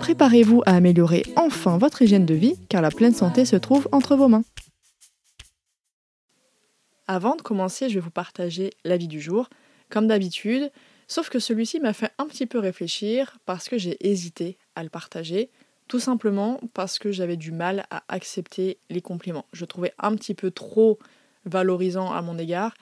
Préparez-vous à améliorer enfin votre hygiène de vie car la pleine santé se trouve entre vos mains. Avant de commencer, je vais vous partager l'avis du jour, comme d'habitude, sauf que celui-ci m'a fait un petit peu réfléchir parce que j'ai hésité à le partager. Tout simplement parce que j'avais du mal à accepter les compliments. Je trouvais un petit peu trop valorisant à mon égard.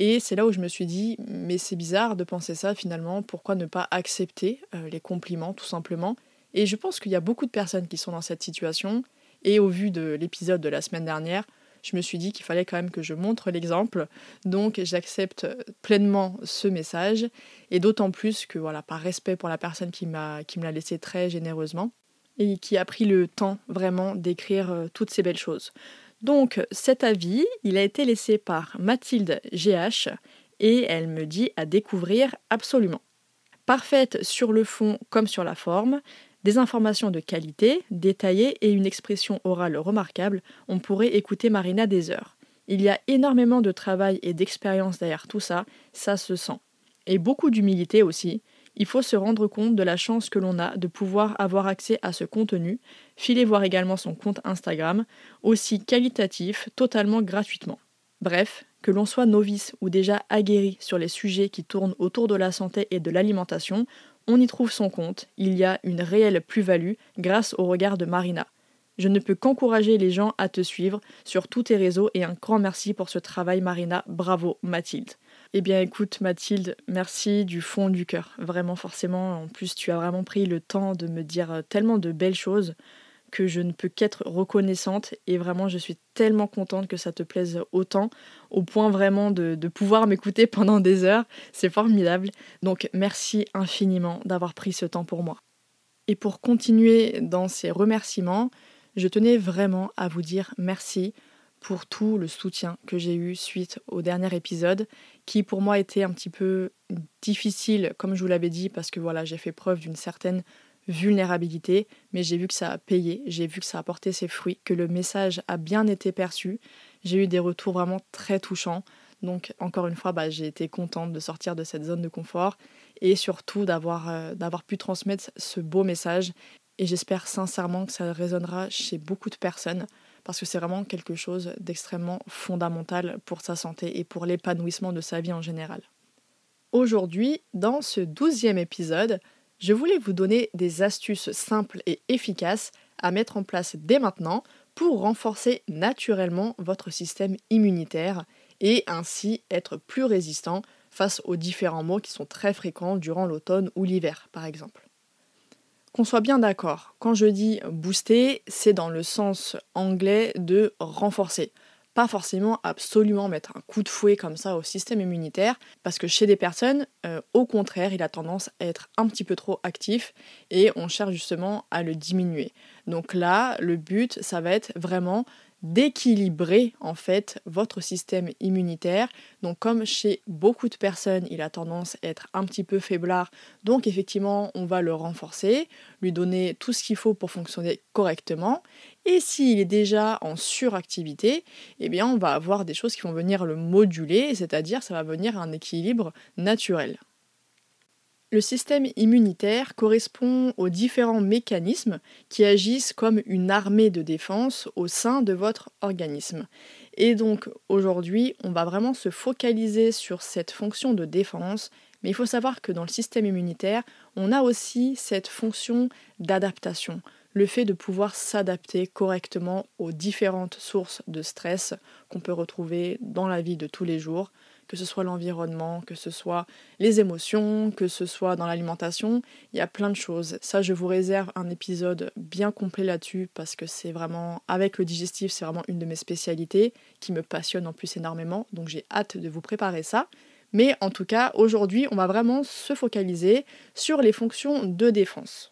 Et c'est là où je me suis dit, mais c'est bizarre de penser ça finalement, pourquoi ne pas accepter euh, les compliments tout simplement? Et je pense qu'il y a beaucoup de personnes qui sont dans cette situation. Et au vu de l'épisode de la semaine dernière, je me suis dit qu'il fallait quand même que je montre l'exemple. Donc j'accepte pleinement ce message. Et d'autant plus que, voilà, par respect pour la personne qui, m'a, qui me l'a laissé très généreusement, et qui a pris le temps vraiment d'écrire euh, toutes ces belles choses. Donc cet avis, il a été laissé par Mathilde GH et elle me dit à découvrir absolument. Parfaite sur le fond comme sur la forme, des informations de qualité, détaillées et une expression orale remarquable, on pourrait écouter Marina des heures. Il y a énormément de travail et d'expérience derrière tout ça, ça se sent. Et beaucoup d'humilité aussi, il faut se rendre compte de la chance que l'on a de pouvoir avoir accès à ce contenu, filer voir également son compte Instagram, aussi qualitatif, totalement gratuitement. Bref, que l'on soit novice ou déjà aguerri sur les sujets qui tournent autour de la santé et de l'alimentation, on y trouve son compte, il y a une réelle plus-value grâce au regard de Marina. Je ne peux qu'encourager les gens à te suivre sur tous tes réseaux et un grand merci pour ce travail Marina, bravo Mathilde. Eh bien écoute Mathilde, merci du fond du cœur. Vraiment forcément, en plus tu as vraiment pris le temps de me dire tellement de belles choses que je ne peux qu'être reconnaissante et vraiment je suis tellement contente que ça te plaise autant au point vraiment de, pouvoir m'écouter pendant des heures. C'est formidable. Donc merci infiniment d'avoir pris ce temps pour moi. Et pour continuer dans ces remerciements, je tenais vraiment à vous dire merci pour tout le soutien que j'ai eu suite au dernier épisode, qui pour moi était un petit peu difficile, comme je vous l'avais dit, parce que voilà, j'ai fait preuve d'une certaine vulnérabilité, mais j'ai vu que ça a payé, j'ai vu que ça a porté ses fruits, que le message a bien été perçu. J'ai eu des retours vraiment très touchants. Donc encore une fois, bah, j'ai été contente de sortir de cette zone de confort et surtout d'avoir euh, d'avoir pu transmettre ce beau message. Et j'espère sincèrement que ça résonnera chez beaucoup de personnes parce que c'est vraiment quelque chose d'extrêmement fondamental pour sa santé et pour l'épanouissement de sa vie en général. Aujourd'hui, dans ce douzième épisode, je voulais vous donner des astuces simples et efficaces à mettre en place dès maintenant pour renforcer naturellement votre système immunitaire et ainsi être plus résistant face aux différents maux qui sont très fréquents durant l'automne ou l'hiver par exemple. Qu'on soit bien d'accord, quand je dis booster, c'est dans le sens anglais de renforcer. Pas forcément absolument mettre un coup de fouet comme ça au système immunitaire, parce que chez des personnes, euh, au contraire, il a tendance à être un petit peu trop actif et on cherche justement à le diminuer. Donc là, le but, ça va être vraiment d'équilibrer en fait votre système immunitaire. Donc comme chez beaucoup de personnes, il a tendance à être un petit peu faiblard, donc effectivement, on va le renforcer, lui donner tout ce qu'il faut pour fonctionner correctement. Et s'il est déjà en suractivité, eh bien on va avoir des choses qui vont venir le moduler, c'est-à-dire ça va venir à un équilibre naturel. Le système immunitaire correspond aux différents mécanismes qui agissent comme une armée de défense au sein de votre organisme. Et donc aujourd'hui, on va vraiment se focaliser sur cette fonction de défense, mais il faut savoir que dans le système immunitaire, on a aussi cette fonction d'adaptation. Le fait de pouvoir s'adapter correctement aux différentes sources de stress qu'on peut retrouver dans la vie de tous les jours, que ce soit l'environnement, que ce soit les émotions, que ce soit dans l'alimentation, il y a plein de choses. Ça, je vous réserve un épisode bien complet là-dessus parce que c'est vraiment, avec le digestif, c'est vraiment une de mes spécialités qui me passionne en plus énormément, donc j'ai hâte de vous préparer ça. Mais en tout cas, aujourd'hui, on va vraiment se focaliser sur les fonctions de défense.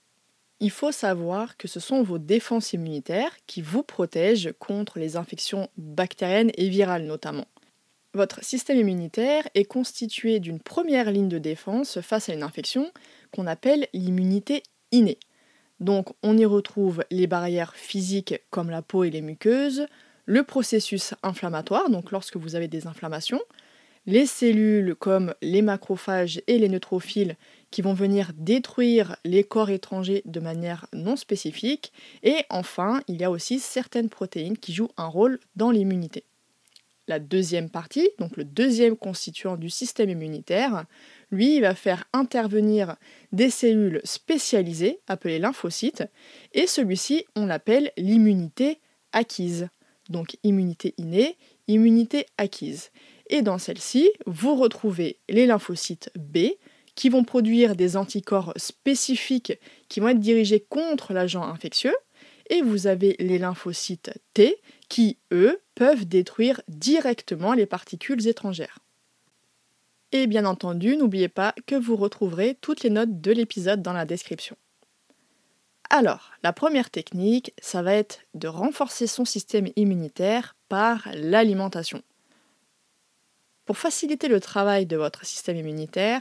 Il faut savoir que ce sont vos défenses immunitaires qui vous protègent contre les infections bactériennes et virales notamment. Votre système immunitaire est constitué d'une première ligne de défense face à une infection qu'on appelle l'immunité innée. Donc on y retrouve les barrières physiques comme la peau et les muqueuses, le processus inflammatoire, donc lorsque vous avez des inflammations, les cellules comme les macrophages et les neutrophiles qui vont venir détruire les corps étrangers de manière non spécifique. Et enfin, il y a aussi certaines protéines qui jouent un rôle dans l'immunité. La deuxième partie, donc le deuxième constituant du système immunitaire, lui, va faire intervenir des cellules spécialisées, appelées lymphocytes, et celui-ci, on l'appelle l'immunité acquise. Donc immunité innée, immunité acquise. Et dans celle-ci, vous retrouvez les lymphocytes B qui vont produire des anticorps spécifiques qui vont être dirigés contre l'agent infectieux. Et vous avez les lymphocytes T qui, eux, peuvent détruire directement les particules étrangères. Et bien entendu, n'oubliez pas que vous retrouverez toutes les notes de l'épisode dans la description. Alors, la première technique, ça va être de renforcer son système immunitaire par l'alimentation. Pour faciliter le travail de votre système immunitaire,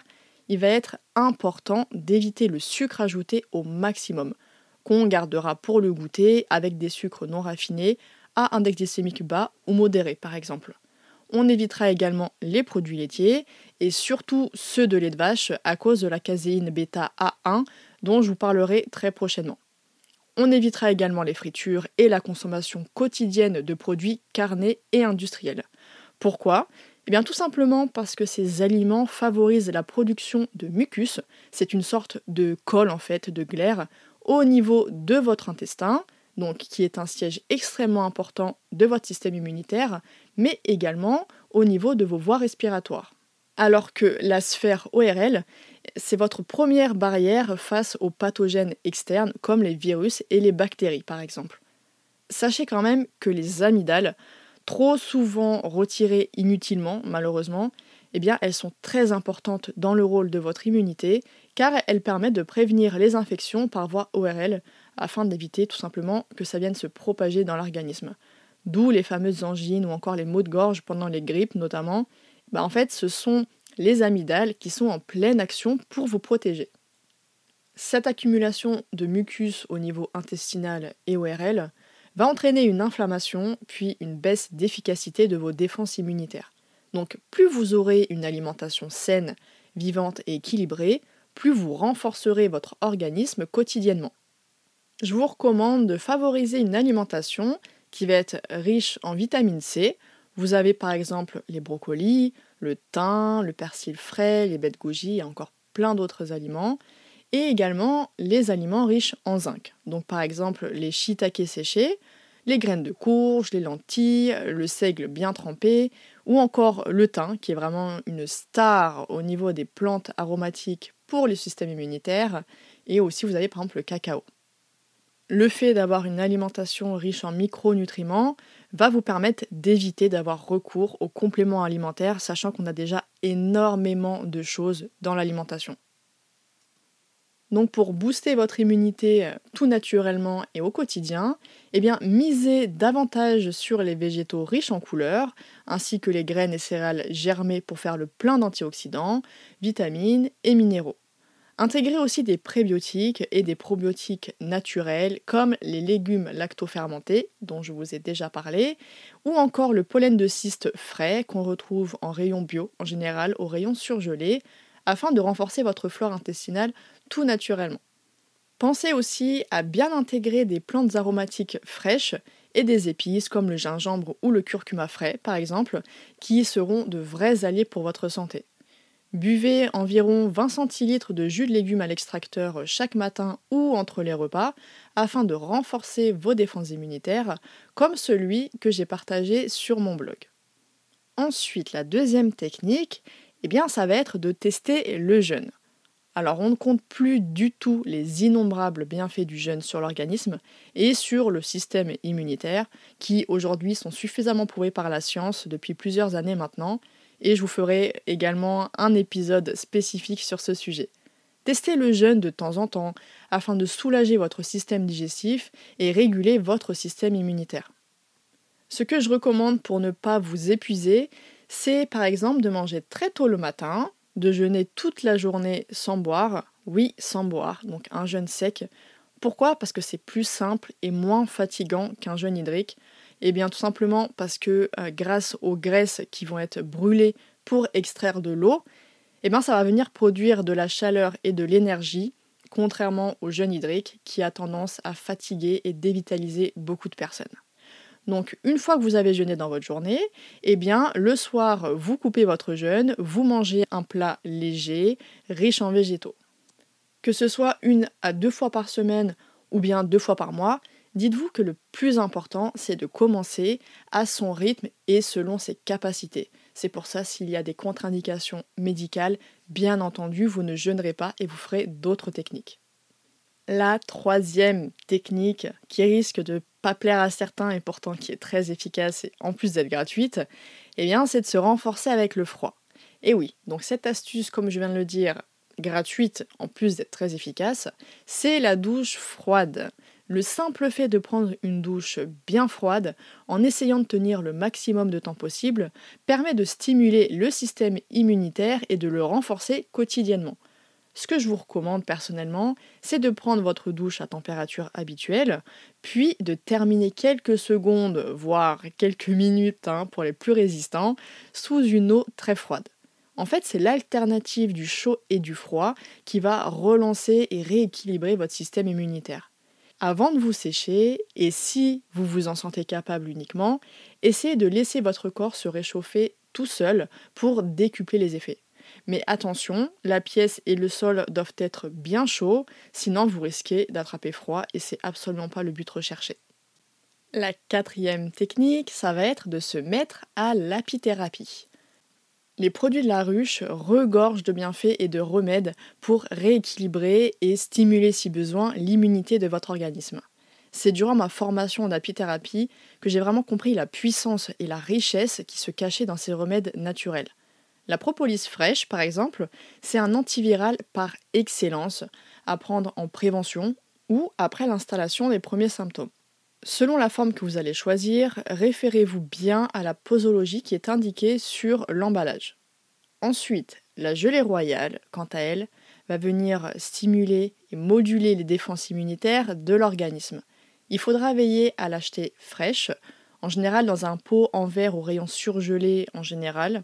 il va être important d'éviter le sucre ajouté au maximum, qu'on gardera pour le goûter avec des sucres non raffinés à index glycémique bas ou modéré par exemple. On évitera également les produits laitiers et surtout ceux de lait de vache à cause de la caséine bêta A1 dont je vous parlerai très prochainement. On évitera également les fritures et la consommation quotidienne de produits carnés et industriels. Pourquoi? Eh bien tout simplement parce que ces aliments favorisent la production de mucus, c'est une sorte de colle en fait, de glaire, au niveau de votre intestin, donc qui est un siège extrêmement important de votre système immunitaire, mais également au niveau de vos voies respiratoires. Alors que la sphère ORL, c'est votre première barrière face aux pathogènes externes comme les virus et les bactéries par exemple. Sachez quand même que les amygdales trop souvent retirées inutilement, malheureusement, eh bien, elles sont très importantes dans le rôle de votre immunité, car elles permettent de prévenir les infections par voie ORL, afin d'éviter tout simplement que ça vienne se propager dans l'organisme. D'où les fameuses angines ou encore les maux de gorge pendant les grippes notamment. Bah, en fait, ce sont les amygdales qui sont en pleine action pour vous protéger. Cette accumulation de mucus au niveau intestinal et ORL va entraîner une inflammation puis une baisse d'efficacité de vos défenses immunitaires. Donc plus vous aurez une alimentation saine, vivante et équilibrée, plus vous renforcerez votre organisme quotidiennement. Je vous recommande de favoriser une alimentation qui va être riche en vitamine C. Vous avez par exemple les brocolis, le thym, le persil frais, les de goji et encore plein d'autres aliments et également les aliments riches en zinc. Donc par exemple les shiitake séchés, les graines de courge, les lentilles, le seigle bien trempé, ou encore le thym, qui est vraiment une star au niveau des plantes aromatiques pour le système immunitaire, et aussi vous avez par exemple le cacao. Le fait d'avoir une alimentation riche en micronutriments va vous permettre d'éviter d'avoir recours aux compléments alimentaires, sachant qu'on a déjà énormément de choses dans l'alimentation. Donc pour booster votre immunité euh, tout naturellement et au quotidien, eh bien misez davantage sur les végétaux riches en couleurs, ainsi que les graines et céréales germées pour faire le plein d'antioxydants, vitamines et minéraux. Intégrez aussi des prébiotiques et des probiotiques naturels comme les légumes lactofermentés dont je vous ai déjà parlé, ou encore le pollen de cyste frais qu'on retrouve en rayon bio en général au rayon surgelé, afin de renforcer votre flore intestinale tout naturellement. Pensez aussi à bien intégrer des plantes aromatiques fraîches et des épices comme le gingembre ou le curcuma frais par exemple, qui seront de vrais alliés pour votre santé. Buvez environ 20 centilitres de jus de légumes à l'extracteur chaque matin ou entre les repas afin de renforcer vos défenses immunitaires, comme celui que j'ai partagé sur mon blog. Ensuite, la deuxième technique, eh bien, ça va être de tester le jeûne. Alors, on ne compte plus du tout les innombrables bienfaits du jeûne sur l'organisme et sur le système immunitaire, qui aujourd'hui sont suffisamment prouvés par la science depuis plusieurs années maintenant, et je vous ferai également un épisode spécifique sur ce sujet. Testez le jeûne de temps en temps afin de soulager votre système digestif et réguler votre système immunitaire. Ce que je recommande pour ne pas vous épuiser, c'est par exemple de manger très tôt le matin, de jeûner toute la journée sans boire, oui sans boire, donc un jeûne sec. Pourquoi? Parce que c'est plus simple et moins fatigant qu'un jeûne hydrique. Eh bien tout simplement parce que euh, grâce aux graisses qui vont être brûlées pour extraire de l'eau, eh bien ça va venir produire de la chaleur et de l'énergie, contrairement au jeûne hydrique qui a tendance à fatiguer et dévitaliser beaucoup de personnes. Donc une fois que vous avez jeûné dans votre journée, eh bien le soir, vous coupez votre jeûne, vous mangez un plat léger, riche en végétaux. Que ce soit une à deux fois par semaine ou bien deux fois par mois, dites-vous que le plus important, c'est de commencer à son rythme et selon ses capacités. C'est pour ça s'il y a des contre-indications médicales, bien entendu, vous ne jeûnerez pas et vous ferez d'autres techniques. La troisième technique qui risque de pas plaire à certains et pourtant qui est très efficace et en plus d'être gratuite, eh bien c'est de se renforcer avec le froid. Et oui, donc cette astuce, comme je viens de le dire, gratuite en plus d'être très efficace, c'est la douche froide. Le simple fait de prendre une douche bien froide, en essayant de tenir le maximum de temps possible, permet de stimuler le système immunitaire et de le renforcer quotidiennement. Ce que je vous recommande personnellement, c'est de prendre votre douche à température habituelle, puis de terminer quelques secondes, voire quelques minutes hein, pour les plus résistants, sous une eau très froide. En fait, c'est l'alternative du chaud et du froid qui va relancer et rééquilibrer votre système immunitaire. Avant de vous sécher, et si vous vous en sentez capable uniquement, essayez de laisser votre corps se réchauffer tout seul pour décupler les effets. Mais attention, la pièce et le sol doivent être bien chauds, sinon vous risquez d'attraper froid et c'est absolument pas le but recherché. La quatrième technique, ça va être de se mettre à l'apithérapie. Les produits de la ruche regorgent de bienfaits et de remèdes pour rééquilibrer et stimuler si besoin l'immunité de votre organisme. C'est durant ma formation d'apithérapie que j'ai vraiment compris la puissance et la richesse qui se cachaient dans ces remèdes naturels. La propolis fraîche, par exemple, c'est un antiviral par excellence à prendre en prévention ou après l'installation des premiers symptômes. Selon la forme que vous allez choisir, référez-vous bien à la posologie qui est indiquée sur l'emballage. Ensuite, la gelée royale, quant à elle, va venir stimuler et moduler les défenses immunitaires de l'organisme. Il faudra veiller à l'acheter fraîche, en général dans un pot en verre au rayon surgelé en général,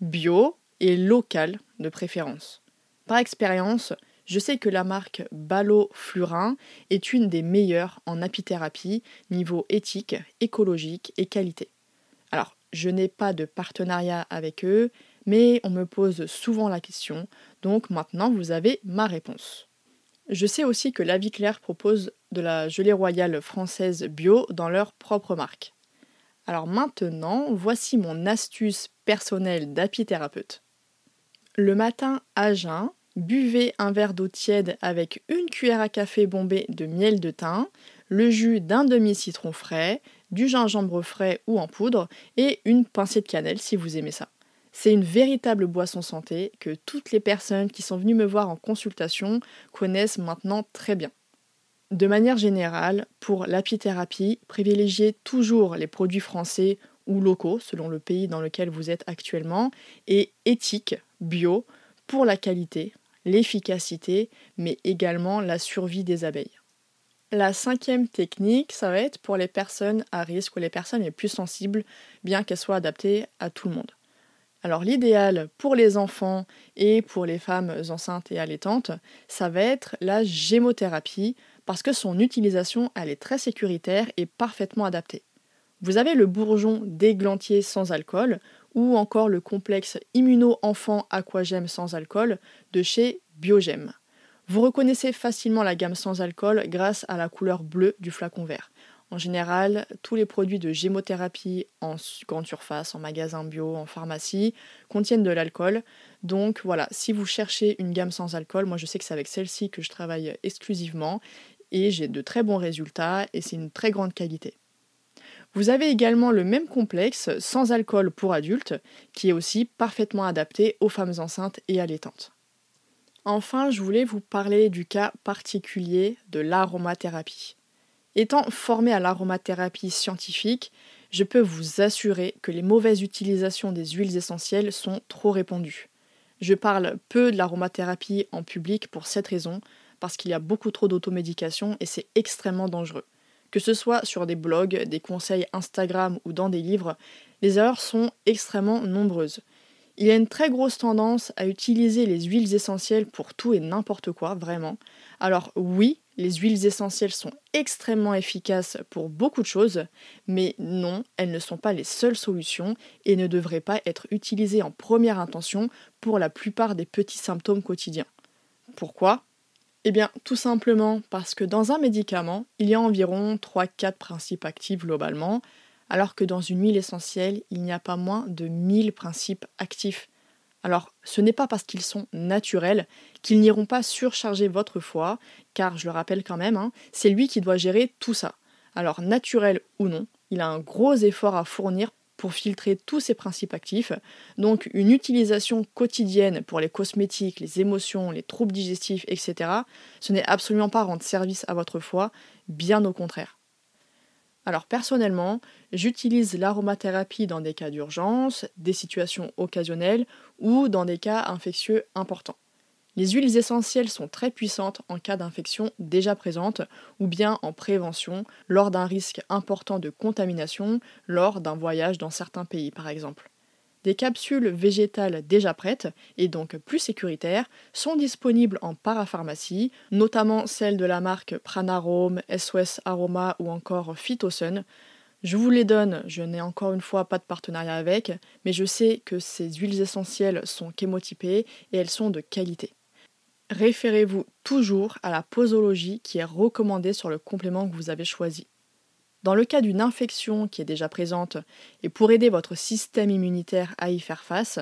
bio et local de préférence. Par expérience, je sais que la marque Ballot Flurin est une des meilleures en apithérapie niveau éthique, écologique et qualité. Alors, je n'ai pas de partenariat avec eux, mais on me pose souvent la question, donc maintenant vous avez ma réponse. Je sais aussi que La Vie Claire propose de la gelée royale française bio dans leur propre marque. Alors maintenant, voici mon astuce personnelle d'apithérapeute. Le matin à jeun, Buvez un verre d'eau tiède avec une cuillère à café bombée de miel de thym, le jus d'un demi-citron frais, du gingembre frais ou en poudre et une pincée de cannelle si vous aimez ça. C'est une véritable boisson santé que toutes les personnes qui sont venues me voir en consultation connaissent maintenant très bien. De manière générale, pour l'apithérapie, privilégiez toujours les produits français ou locaux selon le pays dans lequel vous êtes actuellement et éthiques, bio, pour la qualité, l'efficacité, mais également la survie des abeilles. La cinquième technique, ça va être pour les personnes à risque ou les personnes les plus sensibles, bien qu'elles soient adaptées à tout le monde. Alors l'idéal pour les enfants et pour les femmes enceintes et allaitantes, ça va être la gémothérapie parce que son utilisation elle est très sécuritaire et parfaitement adaptée. Vous avez le bourgeon d'églantier sans alcool ou encore le complexe immuno-enfant aquagem sans alcool de chez Biogem. Vous reconnaissez facilement la gamme sans alcool grâce à la couleur bleue du flacon vert. En général, tous les produits de gémothérapie en grande surface, en magasin bio, en pharmacie, contiennent de l'alcool. Donc voilà, si vous cherchez une gamme sans alcool, moi je sais que c'est avec celle-ci que je travaille exclusivement et j'ai de très bons résultats et c'est une très grande qualité. Vous avez également le même complexe sans alcool pour adultes qui est aussi parfaitement adapté aux femmes enceintes et allaitantes. Enfin, je voulais vous parler du cas particulier de l'aromathérapie. Étant formé à l'aromathérapie scientifique, je peux vous assurer que les mauvaises utilisations des huiles essentielles sont trop répandues. Je parle peu de l'aromathérapie en public pour cette raison, parce qu'il y a beaucoup trop d'automédication et c'est extrêmement dangereux. Que ce soit sur des blogs, des conseils Instagram ou dans des livres, les erreurs sont extrêmement nombreuses. Il y a une très grosse tendance à utiliser les huiles essentielles pour tout et n'importe quoi, vraiment. Alors oui, les huiles essentielles sont extrêmement efficaces pour beaucoup de choses, mais non, elles ne sont pas les seules solutions et ne devraient pas être utilisées en première intention pour la plupart des petits symptômes quotidiens. Pourquoi? Eh bien, tout simplement parce que dans un médicament, il y a environ 3-4 principes actifs globalement, alors que dans une huile essentielle, il n'y a pas moins de 1000 principes actifs. Alors, ce n'est pas parce qu'ils sont naturels qu'ils n'iront pas surcharger votre foie, car je le rappelle quand même, hein, c'est lui qui doit gérer tout ça. Alors, naturel ou non, il a un gros effort à fournir pour filtrer tous ces principes actifs. Donc, une utilisation quotidienne pour les cosmétiques, les émotions, les troubles digestifs, etc., ce n'est absolument pas rendre service à votre foie, bien au contraire. Alors personnellement, j'utilise l'aromathérapie dans des cas d'urgence, des situations occasionnelles ou dans des cas infectieux importants. Les huiles essentielles sont très puissantes en cas d'infection déjà présente ou bien en prévention lors d'un risque important de contamination lors d'un voyage dans certains pays par exemple. Des capsules végétales déjà prêtes, et donc plus sécuritaires, sont disponibles en parapharmacie, notamment celles de la marque Pranarome, SOS Aroma ou encore Phytosun. Je vous les donne, je n'ai encore une fois pas de partenariat avec, mais je sais que ces huiles essentielles sont chémotypées et elles sont de qualité. Référez-vous toujours à la posologie qui est recommandée sur le complément que vous avez choisi. Dans le cas d'une infection qui est déjà présente et pour aider votre système immunitaire à y faire face,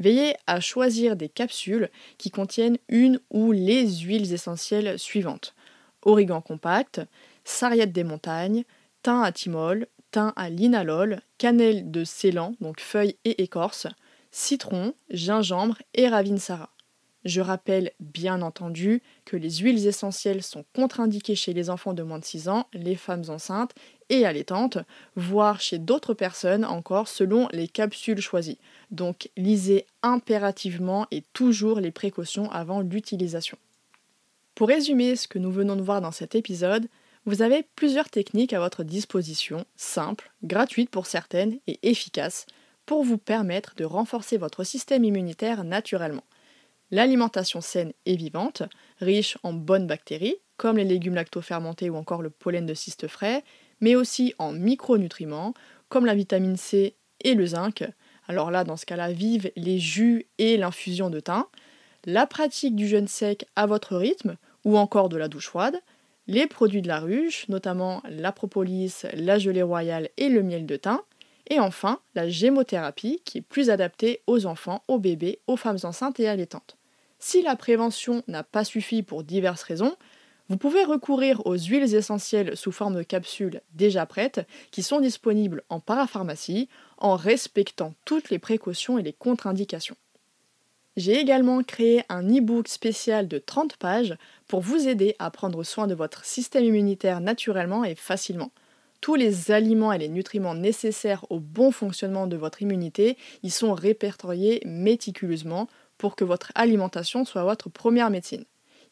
veillez à choisir des capsules qui contiennent une ou les huiles essentielles suivantes. Origan compact, sarriette des montagnes, thym à thymol, thym à linalol, cannelle de Ceylan, donc feuilles et écorce, citron, gingembre et ravinsara. Je rappelle bien entendu que les huiles essentielles sont contre-indiquées chez les enfants de moins de 6 ans, les femmes enceintes et allaitantes, voire chez d'autres personnes encore selon les capsules choisies. Donc lisez impérativement et toujours les précautions avant l'utilisation. Pour résumer ce que nous venons de voir dans cet épisode, vous avez plusieurs techniques à votre disposition, simples, gratuites pour certaines et efficaces, pour vous permettre de renforcer votre système immunitaire naturellement. L'alimentation saine et vivante, riche en bonnes bactéries, comme les légumes lactofermentés ou encore le pollen de cystes frais, mais aussi en micronutriments, comme la vitamine C et le zinc. Alors là, dans ce cas-là, vive les jus et l'infusion de thym, la pratique du jeûne sec à votre rythme, ou encore de la douche froide, les produits de la ruche, notamment la propolis, la gelée royale et le miel de thym, et enfin la gémothérapie qui est plus adaptée aux enfants, aux bébés, aux femmes enceintes et allaitantes. Si la prévention n'a pas suffi pour diverses raisons, vous pouvez recourir aux huiles essentielles sous forme de capsules déjà prêtes qui sont disponibles en parapharmacie en respectant toutes les précautions et les contre-indications. J'ai également créé un e-book spécial de 30 pages pour vous aider à prendre soin de votre système immunitaire naturellement et facilement. Tous les aliments et les nutriments nécessaires au bon fonctionnement de votre immunité y sont répertoriés méticuleusement pour que votre alimentation soit votre première médecine.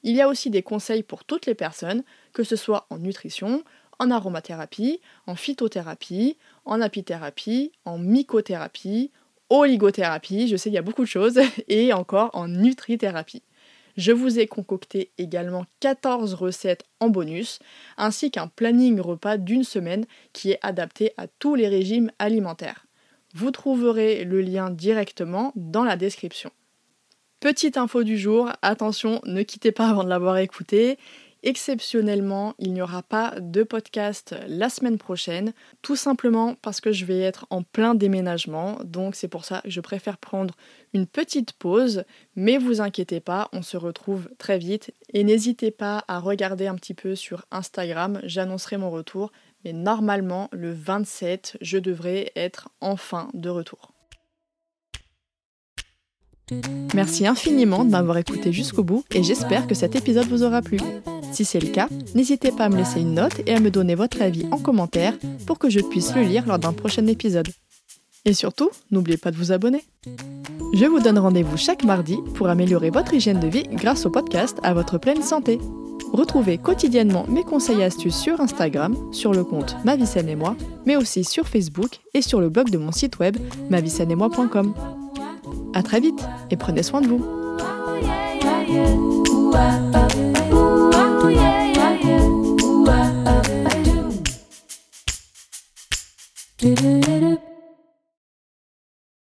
Il y a aussi des conseils pour toutes les personnes, que ce soit en nutrition, en aromathérapie, en phytothérapie, en apithérapie, en mycothérapie, oligothérapie, je sais il y a beaucoup de choses, et encore en nutrithérapie. Je vous ai concocté également 14 recettes en bonus, ainsi qu'un planning repas d'une semaine qui est adapté à tous les régimes alimentaires. Vous trouverez le lien directement dans la description. Petite info du jour, attention, ne quittez pas avant de l'avoir écouté. Exceptionnellement, il n'y aura pas de podcast la semaine prochaine, tout simplement parce que je vais être en plein déménagement, donc c'est pour ça que je préfère prendre une petite pause, mais vous inquiétez pas, on se retrouve très vite. Et n'hésitez pas à regarder un petit peu sur Instagram, j'annoncerai mon retour, mais normalement le 27, je devrais être enfin de retour. Merci infiniment de m'avoir écouté jusqu'au bout et j'espère que cet épisode vous aura plu. Si c'est le cas, n'hésitez pas à me laisser une note et à me donner votre avis en commentaire pour que je puisse le lire lors d'un prochain épisode. Et surtout, n'oubliez pas de vous abonner. Je vous donne rendez-vous chaque mardi pour améliorer votre hygiène de vie grâce au podcast à votre pleine santé. Retrouvez quotidiennement mes conseils et astuces sur Instagram, sur le compte Ma et moi, mais aussi sur Facebook et sur le blog de mon site web moi.com. À très vite et prenez soin de vous. Do do do.